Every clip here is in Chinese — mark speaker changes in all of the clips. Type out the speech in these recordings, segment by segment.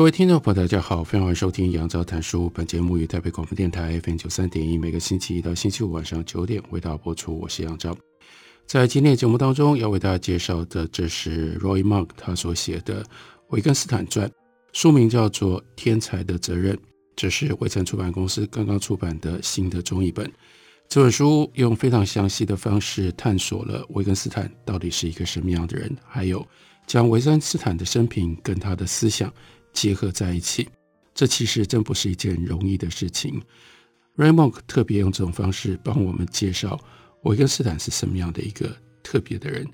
Speaker 1: 各位听众朋友，大家好，欢迎收听杨照谈书。本节目于台北广播电台 FM 九三点一，每个星期一到星期五晚上九点为大家播出。我是杨照。在今天的节目当中，要为大家介绍的，这是 Roy Monk 他所写的《维根斯坦传》，书名叫做《天才的责任》，这是卫城出版公司刚刚出版的新的中译本。这本书用非常详细的方式探索了维根斯坦到底是一个什么样的人，还有将维根斯坦的生平跟他的思想。结合在一起，这其实真不是一件容易的事情。Ray Monk 特别用这种方式帮我们介绍维根斯坦是什么样的一个特别的人。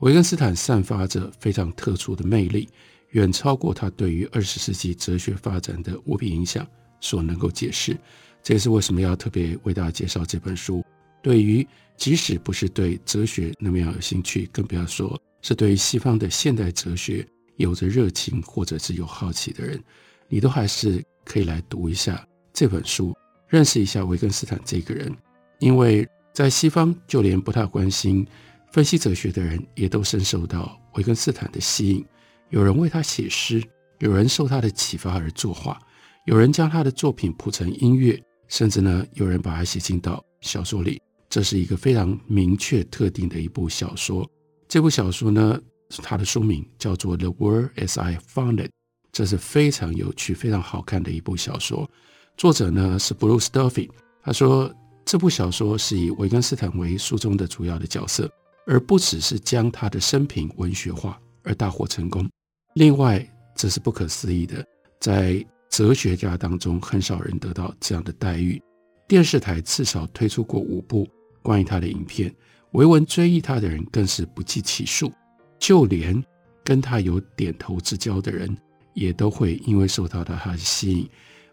Speaker 1: 维根斯坦散发着非常特殊的魅力，远超过他对于二十世纪哲学发展的无比影响所能够解释。这也是为什么要特别为大家介绍这本书。对于即使不是对哲学那么样有兴趣，更不要说是对于西方的现代哲学。有着热情或者是有好奇的人，你都还是可以来读一下这本书，认识一下维根斯坦这个人。因为在西方，就连不太关心分析哲学的人，也都深受到维根斯坦的吸引。有人为他写诗，有人受他的启发而作画，有人将他的作品谱成音乐，甚至呢，有人把它写进到小说里。这是一个非常明确特定的一部小说。这部小说呢，他的书名叫做《The World as I Found It》，这是非常有趣、非常好看的一部小说。作者呢是 Bruce Duffy。他说这部小说是以维根斯坦为书中的主要的角色，而不只是将他的生平文学化而大获成功。另外，这是不可思议的，在哲学家当中很少人得到这样的待遇。电视台至少推出过五部关于他的影片，维文追忆他的人更是不计其数。就连跟他有点头之交的人，也都会因为受到他的吸引，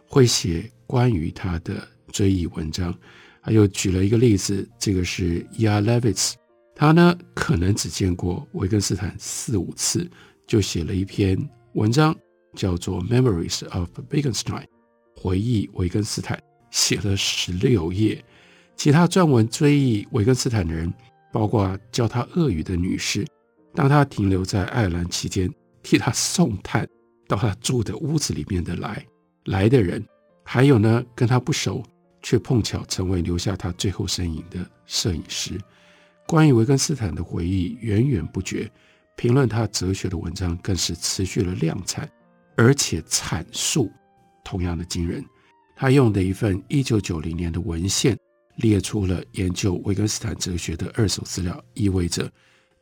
Speaker 1: 会写关于他的追忆文章。还有举了一个例子，这个是 Yarlevitz，他呢可能只见过维根斯坦四五次，就写了一篇文章，叫做《Memories of Wittgenstein》，回忆维根斯坦，写了十六页。其他撰文追忆维根斯坦的人，包括教他俄语的女士。当他停留在爱尔兰期间，替他送炭到他住的屋子里面的来来的人，还有呢，跟他不熟却碰巧成为留下他最后身影的摄影师。关于维根斯坦的回忆源源不绝，评论他哲学的文章更是持续了量产，而且阐述同样的惊人。他用的一份一九九零年的文献列出了研究维根斯坦哲学的二手资料，意味着。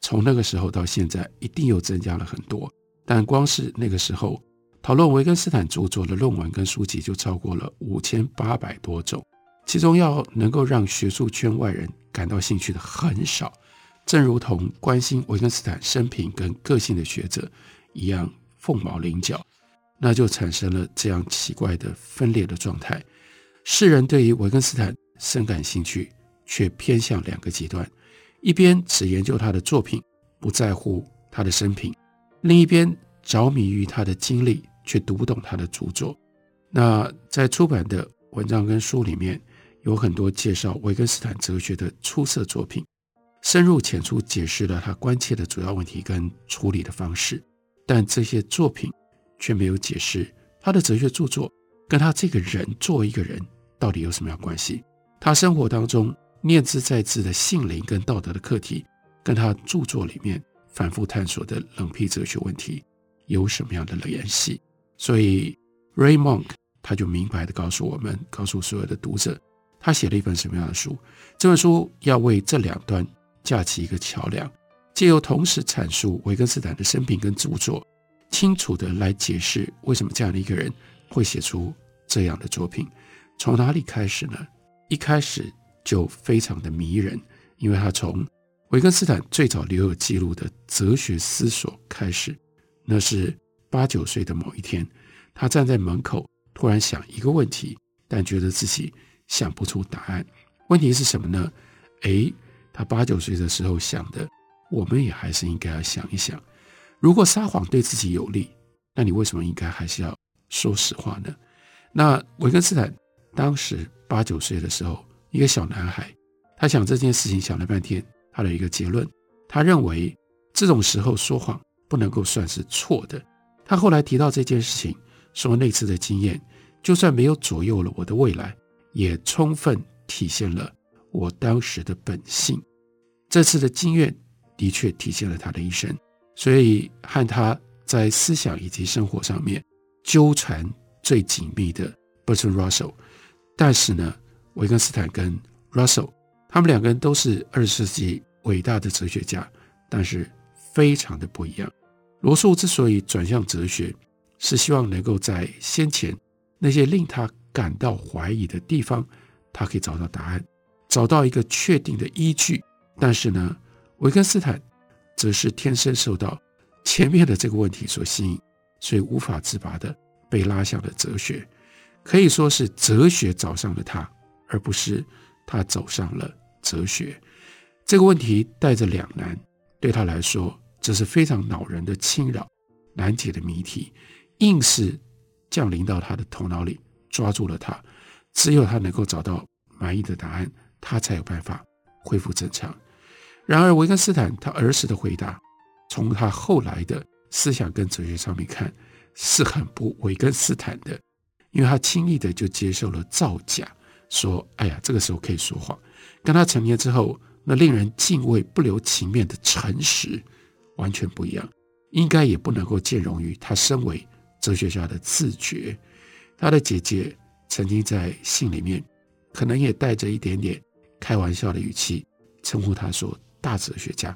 Speaker 1: 从那个时候到现在，一定又增加了很多。但光是那个时候，讨论维根斯坦著作的论文跟书籍就超过了五千八百多种，其中要能够让学术圈外人感到兴趣的很少，正如同关心维根斯坦生平跟个性的学者一样凤毛麟角，那就产生了这样奇怪的分裂的状态。世人对于维根斯坦深感兴趣，却偏向两个极端。一边只研究他的作品，不在乎他的生平；另一边着迷于他的经历，却读不懂他的著作。那在出版的文章跟书里面，有很多介绍维根斯坦哲学的出色作品，深入浅出解释了他关切的主要问题跟处理的方式。但这些作品却没有解释他的哲学著作跟他这个人作为一个人到底有什么样关系。他生活当中。念兹在兹的性灵跟道德的课题，跟他著作里面反复探索的冷僻哲学问题有什么样的联系？所以 Ray Monk 他就明白地告诉我们，告诉所有的读者，他写了一本什么样的书？这本书要为这两端架起一个桥梁，借由同时阐述维根斯坦的生平跟著作，清楚地来解释为什么这样的一个人会写出这样的作品。从哪里开始呢？一开始。就非常的迷人，因为他从维根斯坦最早留有记录的哲学思索开始，那是八九岁的某一天，他站在门口，突然想一个问题，但觉得自己想不出答案。问题是什么呢？诶，他八九岁的时候想的，我们也还是应该要想一想：如果撒谎对自己有利，那你为什么应该还是要说实话呢？那维根斯坦当时八九岁的时候，一个小男孩，他想这件事情想了半天，他的一个结论，他认为这种时候说谎不能够算是错的。他后来提到这件事情，说那次的经验，就算没有左右了我的未来，也充分体现了。我当时的本性，这次的经验的确体现了他的一生，所以和他在思想以及生活上面纠缠最紧密的 Bertrand Russell。但是呢，维根斯坦跟 Russell 他们两个人都是二十世纪伟大的哲学家，但是非常的不一样。罗素之所以转向哲学，是希望能够在先前那些令他感到怀疑的地方，他可以找到答案。找到一个确定的依据，但是呢，维根斯坦则是天生受到前面的这个问题所吸引，所以无法自拔地被拉向了哲学。可以说是哲学找上了他，而不是他走上了哲学。这个问题带着两难，对他来说，这是非常恼人的侵扰、难解的谜题，硬是降临到他的头脑里，抓住了他。只有他能够找到满意的答案。他才有办法恢复正常。然而，维根斯坦他儿时的回答，从他后来的思想跟哲学上面看，是很不维根斯坦的，因为他轻易的就接受了造假，说：“哎呀，这个时候可以说谎。”跟他成年之后那令人敬畏、不留情面的诚实完全不一样，应该也不能够兼容于他身为哲学家的自觉。他的姐姐曾经在信里面，可能也带着一点点。开玩笑的语气称呼他说“大哲学家”，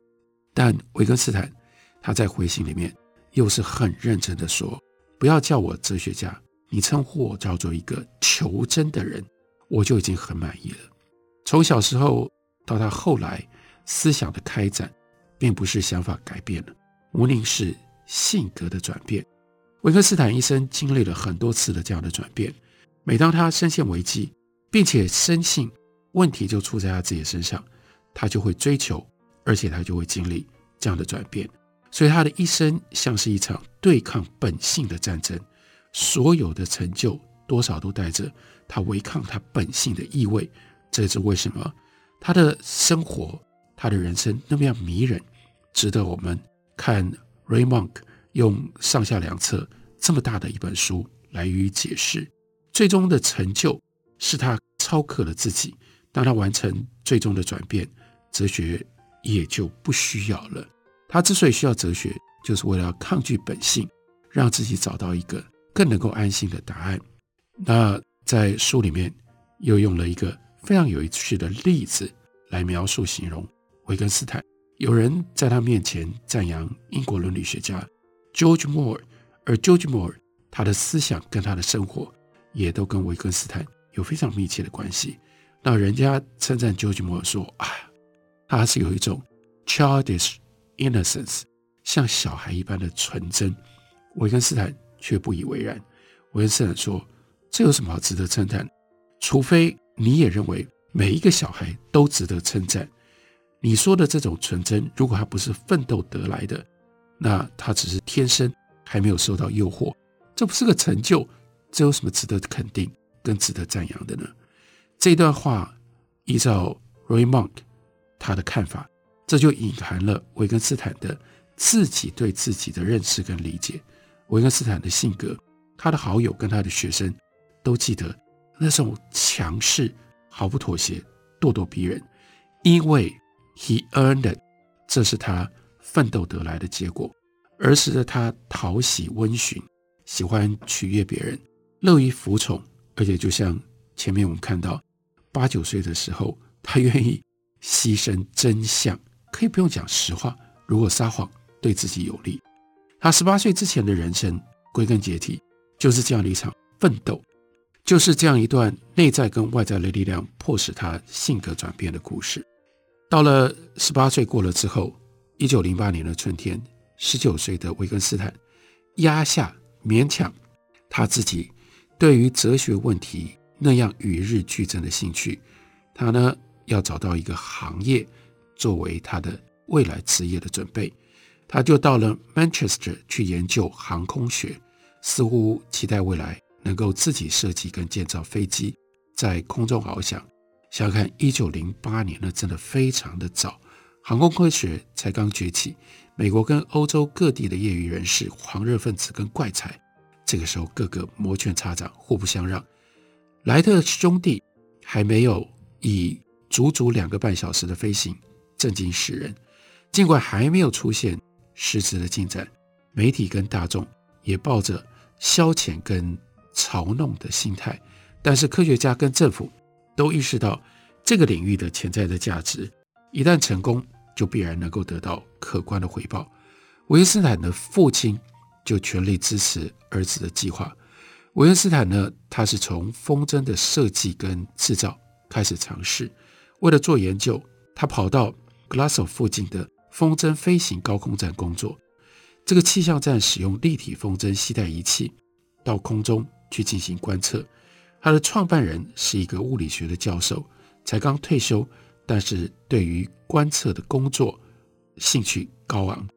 Speaker 1: 但维根斯坦他在回信里面又是很认真的说：“不要叫我哲学家，你称呼我叫做一个求真的人，我就已经很满意了。”从小时候到他后来思想的开展，并不是想法改变了，无宁是性格的转变。维克斯坦一生经历了很多次的这样的转变，每当他深陷危机，并且深信。问题就出在他自己身上，他就会追求，而且他就会经历这样的转变。所以他的一生像是一场对抗本性的战争，所有的成就多少都带着他违抗他本性的意味。这是为什么他的生活、他的人生那么样迷人，值得我们看 Ray Monk 用上下两册这么大的一本书来予以解释。最终的成就是他超克了自己。当他完成最终的转变，哲学也就不需要了。他之所以需要哲学，就是为了抗拒本性，让自己找到一个更能够安心的答案。那在书里面又用了一个非常有趣的例子来描述、形容维根斯坦。有人在他面前赞扬英国伦理学家 George Moore，而 George Moore 他的思想跟他的生活也都跟维根斯坦有非常密切的关系。那人家称赞 George Moore 说：“啊，他是有一种 childish innocence，像小孩一般的纯真。”维根斯坦却不以为然。维根斯坦说：“这有什么好值得称赞？除非你也认为每一个小孩都值得称赞。你说的这种纯真，如果他不是奋斗得来的，那他只是天生还没有受到诱惑，这不是个成就，这有什么值得肯定跟值得赞扬的呢？”这段话依照 Roy Monk 他的看法，这就隐含了维根斯坦的自己对自己的认识跟理解。维根斯坦的性格，他的好友跟他的学生都记得那种强势、毫不妥协、咄咄逼人，因为 he earned it，这是他奋斗得来的结果。儿时的他讨喜温驯，喜欢取悦别人，乐于服从，而且就像前面我们看到。八九岁的时候，他愿意牺牲真相，可以不用讲实话。如果撒谎对自己有利，他十八岁之前的人生，归根结底就是这样的一场奋斗，就是这样一段内在跟外在的力量迫使他性格转变的故事。到了十八岁过了之后，一九零八年的春天，十九岁的维根斯坦压下勉强他自己对于哲学问题那样与日俱增的兴趣，他呢要找到一个行业作为他的未来职业的准备，他就到了 Manchester 去研究航空学，似乎期待未来能够自己设计跟建造飞机，在空中翱翔。想想看，一九零八年呢，真的非常的早，航空科学才刚崛起，美国跟欧洲各地的业余人士、狂热分子跟怪才，这个时候个个摩拳擦掌，互不相让。莱特兄弟还没有以足足两个半小时的飞行震惊世人，尽管还没有出现实质的进展，媒体跟大众也抱着消遣跟嘲弄的心态，但是科学家跟政府。都意识到这个领域的潜在的价值，一旦成功，就必然能够得到可观的回报。维恩斯坦的父亲就全力支持儿子的计划。维恩斯坦呢，他是从风筝的设计跟制造开始尝试。为了做研究，他跑到 Glasgow 附近的风筝飞行高空站工作。这个气象站使用立体风筝携带仪器到空中去进行观测。他的创办人是一个物理学的教授，才刚退休，但是对于观测的工作兴趣高昂。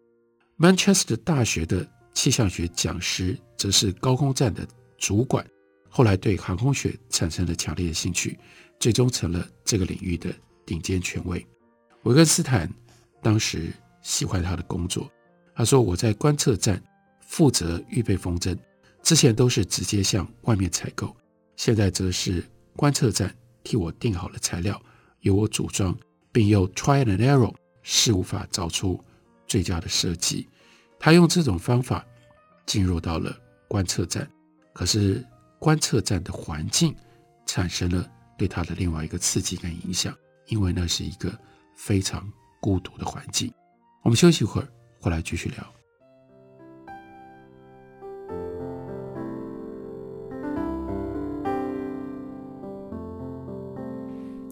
Speaker 1: Manchester 大学的气象学讲师则是高空站的主管，后来对航空学产生了强烈的兴趣，最终成了这个领域的顶尖权威。维根斯坦当时喜欢他的工作，他说：“我在观测站负责预备风筝，之前都是直接向外面采购。”现在则是观测站替我订好了材料，由我组装，并用 try and error 试无法找出最佳的设计。他用这种方法进入到了观测站，可是观测站的环境产生了对他的另外一个刺激跟影响，因为那是一个非常孤独的环境。我们休息一会儿，回来继续聊。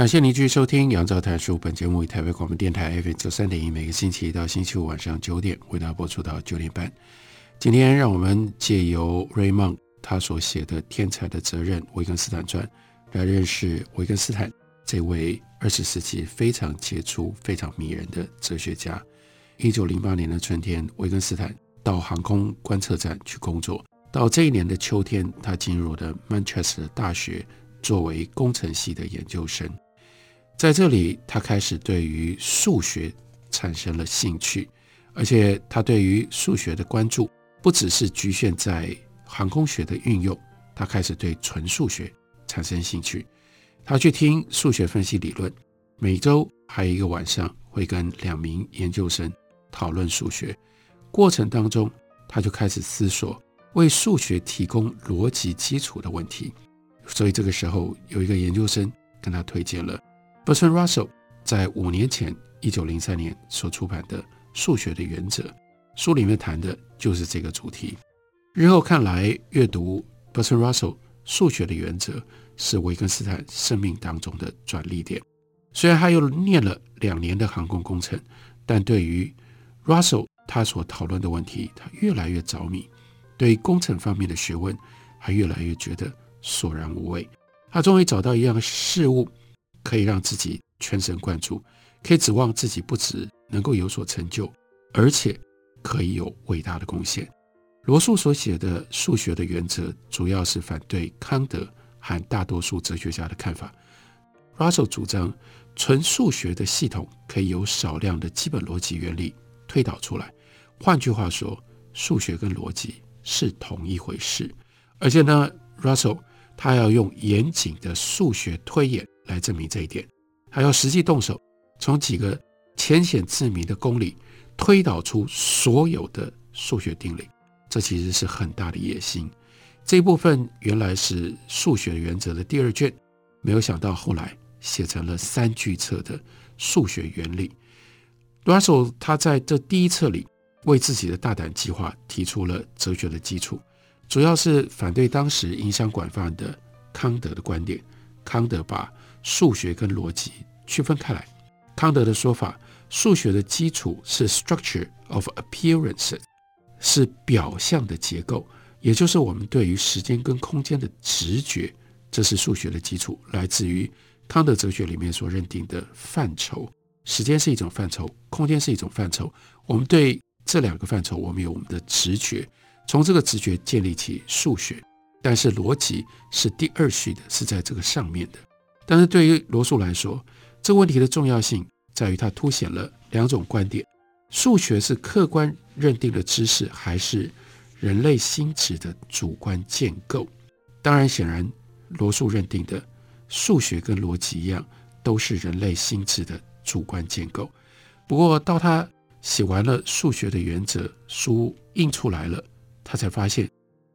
Speaker 1: 感谢您继续收听《杨照谈书》。本节目以台北广播电台 FM 九三点一，每个星期一到星期五晚上九点为大家播出到九点半。今天，让我们借由 Raymond 他所写的《天才的责任：维根斯坦传》来认识维根斯坦这位二十世纪非常杰出、非常迷人的哲学家。一九零八年的春天，维根斯坦到航空观测站去工作。到这一年的秋天，他进入了曼彻斯特大学作为工程系的研究生。在这里，他开始对于数学产生了兴趣，而且他对于数学的关注不只是局限在航空学的运用，他开始对纯数学产生兴趣。他去听数学分析理论，每周还有一个晚上会跟两名研究生讨论数学。过程当中，他就开始思索为数学提供逻辑基础的问题。所以这个时候，有一个研究生跟他推荐了。Bertrand Russell 在五年前，一九零三年所出版的《数学的原则》书里面谈的就是这个主题。日后看来，阅读 Bertrand Russell《数学的原则》是维根斯坦生命当中的转捩点。虽然他又念了两年的航空工程，但对于 Russell 他所讨论的问题，他越来越着迷，对工程方面的学问，还越来越觉得索然无味。他终于找到一样事物。可以让自己全神贯注，可以指望自己不只能够有所成就，而且可以有伟大的贡献。罗素所写的《数学的原则》主要是反对康德和大多数哲学家的看法。Russell 主张纯数学的系统可以由少量的基本逻辑原理推导出来。换句话说，数学跟逻辑是同一回事，而且呢，Russell 他要用严谨的数学推演来证明这一点，还要实际动手，从几个浅显自明的公理推导出所有的数学定理，这其实是很大的野心。这一部分原来是数学原则的第二卷，没有想到后来写成了三巨册的数学原理。Russell 他在这第一册里为自己的大胆计划提出了哲学的基础，主要是反对当时影响广泛的康德的观点。康德把数学跟逻辑区分开来。康德的说法，数学的基础是 structure of appearances，是表象的结构。也就是我们对于时间跟空间的直觉，这是数学的基础，来自于康德哲学里面所认定的范畴。时间是一种范畴，空间是一种范畴。我们对这两个范畴，我们有我们的直觉，从这个直觉建立起数学。但是逻辑是第二序的，是在这个上面的。但是对于罗素来说，这个问题的重要性在于它凸显了两种观点：数学是客观认定的知识，还是？人类心智的主观建构，当然显然，罗素认定的数学跟逻辑一样，都是人类心智的主观建构。不过，到他写完了数学的原则，书印出来了，他才发现，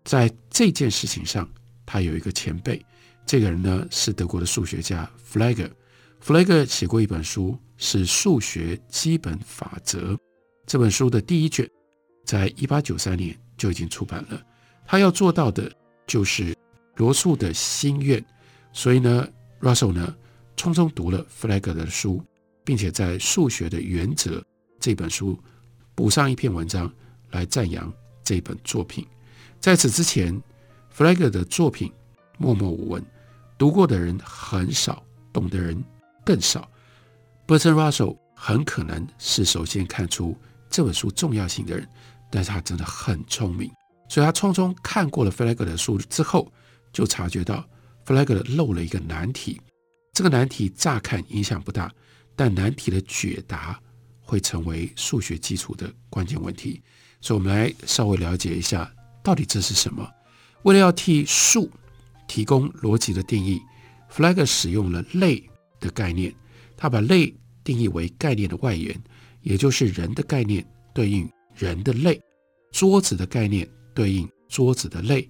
Speaker 1: 在这件事情上，他有一个前辈。这个人呢，是德国的数学家弗莱格。弗莱格写过一本书，是《数学基本法则》。这本书的第一卷，在一八九三年。就已经出版了。他要做到的就是罗素的心愿，所以呢，Russell 呢匆匆读了弗莱格的书，并且在《数学的原则》这本书补上一篇文章来赞扬这本作品。在此之前，弗莱格的作品默默无闻，读过的人很少，懂的人更少。Bertrand Russell 很可能是首先看出这本书重要性的人。但是他真的很聪明，所以他匆匆看过了弗莱格的书之后，就察觉到弗莱格漏了一个难题。这个难题乍看影响不大，但难题的解答会成为数学基础的关键问题。所以，我们来稍微了解一下，到底这是什么？为了要替数提供逻辑的定义，弗莱格使用了类的概念。他把类定义为概念的外延，也就是人的概念对应人的类。桌子的概念对应桌子的类，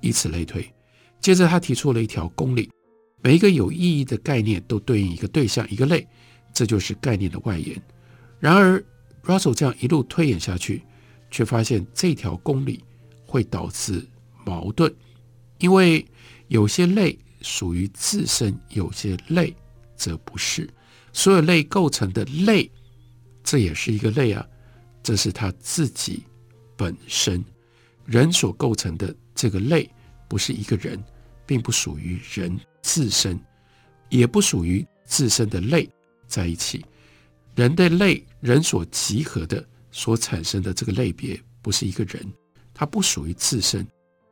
Speaker 1: 以此类推。接着，他提出了一条公理：每一个有意义的概念都对应一个对象、一个类，这就是概念的外延。然而，Russell 这样一路推演下去，却发现这条公理会导致矛盾，因为有些类属于自身，有些类则不是。所有类构成的类，这也是一个类啊，这是他自己。本身，人所构成的这个类不是一个人，并不属于人自身，也不属于自身的类在一起。人的类，人所集合的所产生的这个类别，不是一个人，它不属于自身。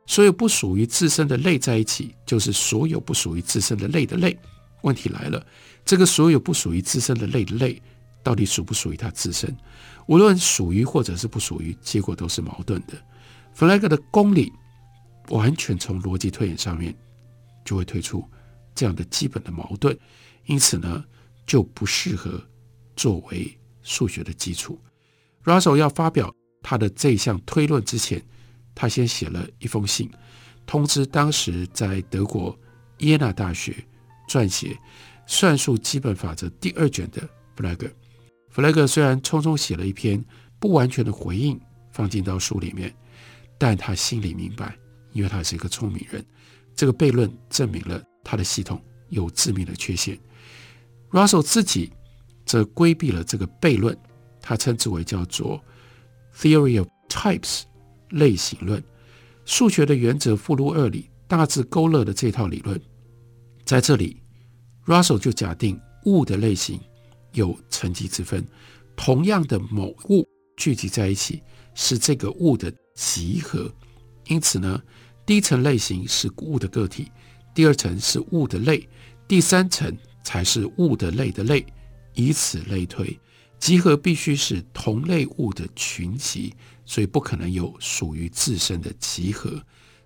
Speaker 1: 所有不属于自身的类在一起，就是所有不属于自身的类的类。问题来了，这个所有不属于自身的类的类，到底属不属于它自身？无论属于或者是不属于，结果都是矛盾的。弗莱格的公理完全从逻辑推演上面就会推出这样的基本的矛盾，因此呢，就不适合作为数学的基础。Russell 要发表他的这项推论之前，他先写了一封信，通知当时在德国耶纳大学撰写《算术基本法则》第二卷的弗莱格。弗莱格虽然匆匆写了一篇不完全的回应放进到书里面，但他心里明白，因为他是一个聪明人，这个悖论证明了他的系统有致命的缺陷。Russell 自己则规避了这个悖论，他称之为叫做 Theory of Types 类型论。数学的原则附录二里大致勾勒的这套理论，在这里，Russell 就假定物的类型。有层级之分，同样的某物聚集在一起是这个物的集合，因此呢，第一层类型是物的个体，第二层是物的类，第三层才是物的类的类，以此类推。集合必须是同类物的群集，所以不可能有属于自身的集合。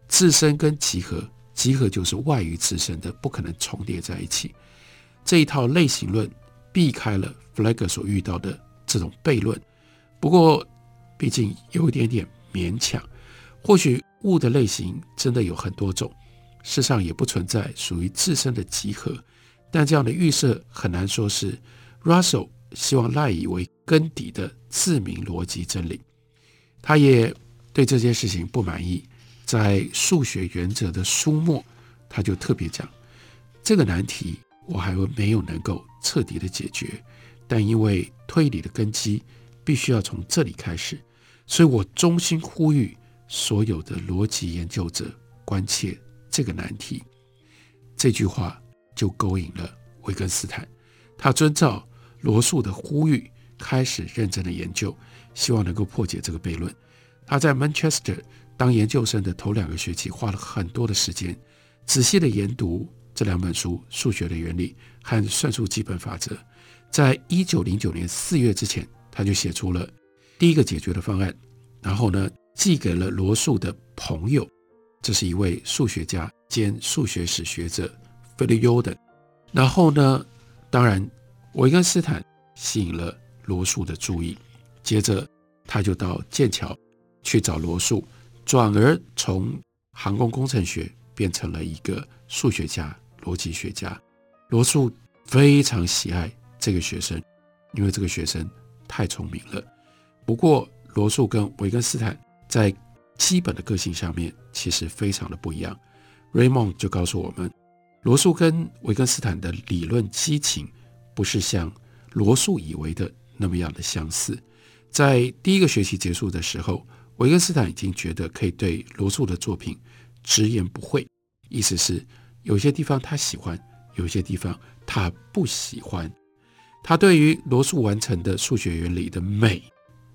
Speaker 1: 自身跟集合，集合就是外于自身的，不可能重叠在一起。这一套类型论避开了弗莱格所遇到的这种悖论，不过毕竟有一点点勉强。或许物的类型真的有很多种。世上也不存在属于自身的集合，但这样的预设很难说是 Russell 希望赖以为根底的自明逻辑真理。他也对这件事情不满意，在数学原则的书末，他就特别讲这个难题我还没有能够彻底的解决，但因为推理的根基必须要从这里开始，所以我衷心呼吁所有的逻辑研究者关切。这个难题，这句话就勾引了维根斯坦。他遵照罗素的呼吁，开始认真的研究，希望能够破解这个悖论。他在 Manchester 当研究生的头两个学期，花了很多的时间，仔细的研读这两本书《数学的原理》和《算术基本法则》。在一九零九年四月之前，他就写出了第一个解决的方案，然后呢，寄给了罗素的朋友。这是一位数学家兼数学史学者 Philip Youngden。然后呢，当然维根斯坦吸引了罗素的注意，接着他就到剑桥去找罗素，转而从航空工程学变成了一个数学家、逻辑学家。罗素非常喜爱这个学生，因为这个学生太聪明了。不过，罗素跟维根斯坦在基本的个性上面其实非常的不一样。Raymond 就告诉我们，罗素跟维根斯坦的理论激情不是像罗素以为的那么样的相似。在第一个学期结束的时候，维根斯坦已经觉得可以对罗素的作品直言不讳，意思是有些地方他喜欢，有些地方他不喜欢。他对于罗素完成的数学原理的美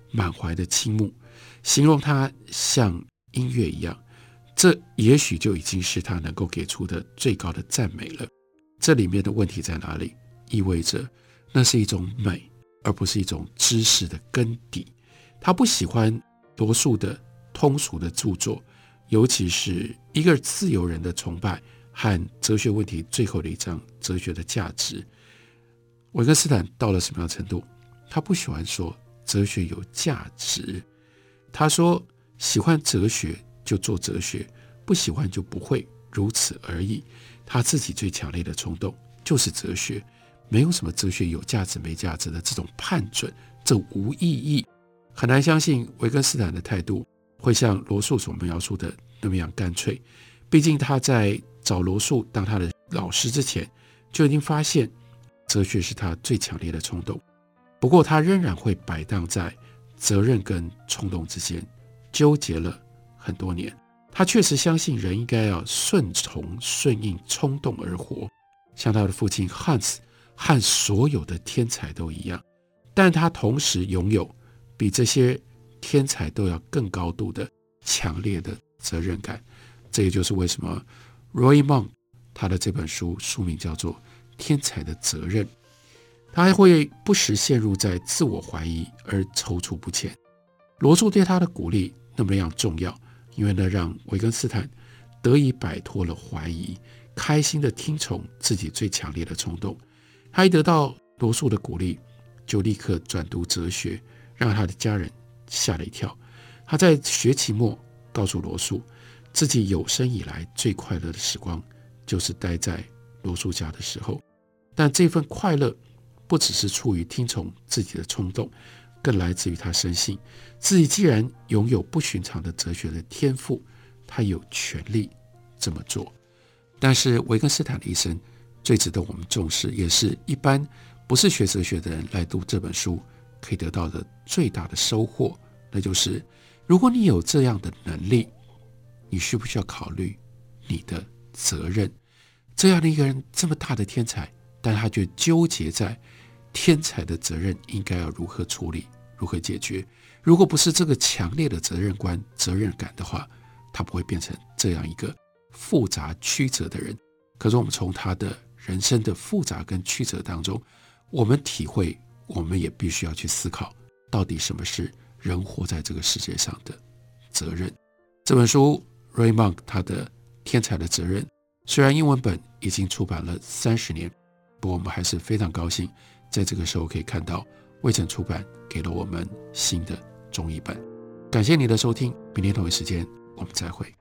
Speaker 1: 满怀的倾慕。形容它像音乐一样，这也许就已经是他能够给出的最高的赞美了。这里面的问题在哪里？意味着那是一种美，而不是一种知识的根底。他不喜欢多数的通俗的著作，尤其是一个自由人的崇拜和哲学问题最后的一章哲学的价值。维根斯坦到了什么样程度？他不喜欢说哲学有价值。他说：“喜欢哲学就做哲学，不喜欢就不会，如此而已。他自己最强烈的冲动就是哲学，没有什么哲学有价值没价值的这种判准，这无意义。很难相信维根斯坦的态度会像罗素所描述的那么样干脆。毕竟他在找罗素当他的老师之前，就已经发现哲学是他最强烈的冲动。不过他仍然会摆荡在。”责任跟冲动之间纠结了很多年，他确实相信人应该要顺从、顺应冲动而活，像他的父亲汉斯和所有的天才都一样。但他同时拥有比这些天才都要更高度的强烈的责任感。这也就是为什么 Roy Monk 他的这本书书名叫做《天才的责任》。他还会不时陷入在自我怀疑而踌躇不前。罗素对他的鼓励那么样重要，因为那让维根斯坦得以摆脱了怀疑，开心地听从自己最强烈的冲动。他一得到罗素的鼓励，就立刻转读哲学，让他的家人吓了一跳。他在学期末告诉罗素，自己有生以来最快乐的时光就是待在罗素家的时候，但这份快乐。不只是出于听从自己的冲动，更来自于他深信自己既然拥有不寻常的哲学的天赋，他有权利这么做。但是维根斯坦的一生最值得我们重视，也是一般不是学哲学的人来读这本书可以得到的最大的收获，那就是如果你有这样的能力，你需不需要考虑你的责任？这样的一个人这么大的天才，但他却纠结在。天才的责任应该要如何处理、如何解决？如果不是这个强烈的责任观、责任感的话，他不会变成这样一个复杂曲折的人。可是我们从他的人生的复杂跟曲折当中，我们体会我们也必须要去思考，到底什么是人活在这个世界上的责任。这本书 Ray Monk 他的《天才的责任》，虽然英文本已经出版了三十年，不过我们还是非常高兴，在这个时候可以看到未曾出版给了我们新的中译本。感谢你的收听，明天同一时间我们再会。